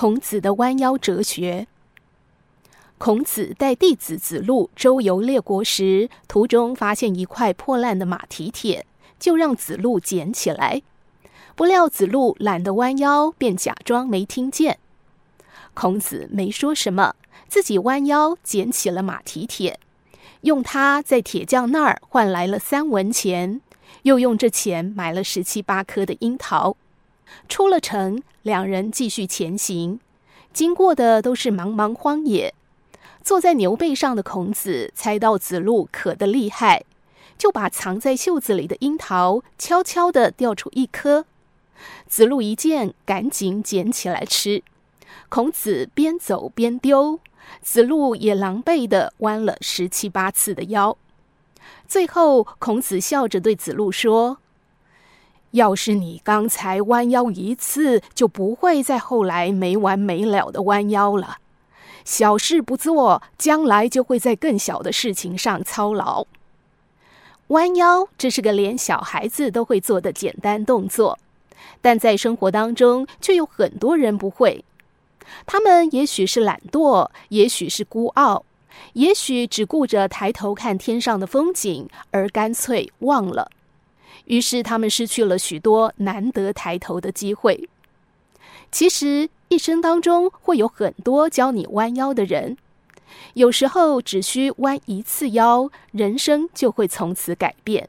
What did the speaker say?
孔子的弯腰哲学。孔子带弟子子路周游列国时，途中发现一块破烂的马蹄铁，就让子路捡起来。不料子路懒得弯腰，便假装没听见。孔子没说什么，自己弯腰捡起了马蹄铁，用它在铁匠那儿换来了三文钱，又用这钱买了十七八颗的樱桃。出了城，两人继续前行，经过的都是茫茫荒野。坐在牛背上的孔子猜到子路渴得厉害，就把藏在袖子里的樱桃悄悄地掉出一颗。子路一见，赶紧捡起来吃。孔子边走边丢，子路也狼狈地弯了十七八次的腰。最后，孔子笑着对子路说：“要是你刚才弯腰一次，就不会在后来没完没了的弯腰了。小事不做，将来就会在更小的事情上操劳。弯腰，这是个连小孩子都会做的简单动作。”但在生活当中，却有很多人不会。他们也许是懒惰，也许是孤傲，也许只顾着抬头看天上的风景，而干脆忘了。于是他们失去了许多难得抬头的机会。其实一生当中会有很多教你弯腰的人，有时候只需弯一次腰，人生就会从此改变。